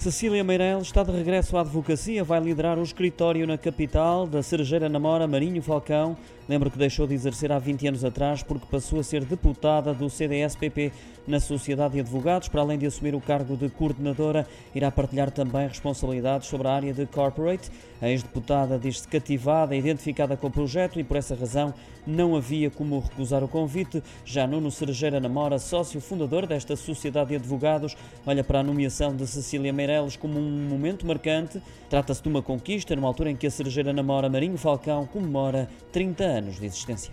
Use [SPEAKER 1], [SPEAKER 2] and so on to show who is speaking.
[SPEAKER 1] Cecília Meireles está de regresso à advocacia, vai liderar o escritório na capital da Cerejeira Namora Marinho Falcão. Lembro que deixou de exercer há 20 anos atrás porque passou a ser deputada do CDS-PP na Sociedade de Advogados. Para além de assumir o cargo de coordenadora, irá partilhar também responsabilidades sobre a área de corporate. A ex-deputada diz-se cativada, identificada com o projeto e por essa razão não havia como recusar o convite. Já Nuno Cerejeira Namora, sócio fundador desta Sociedade de Advogados, olha para a nomeação de Cecília Meireles como um momento marcante. Trata-se de uma conquista numa altura em que a Cerejeira Namora Marinho Falcão comemora 30 anos de existência.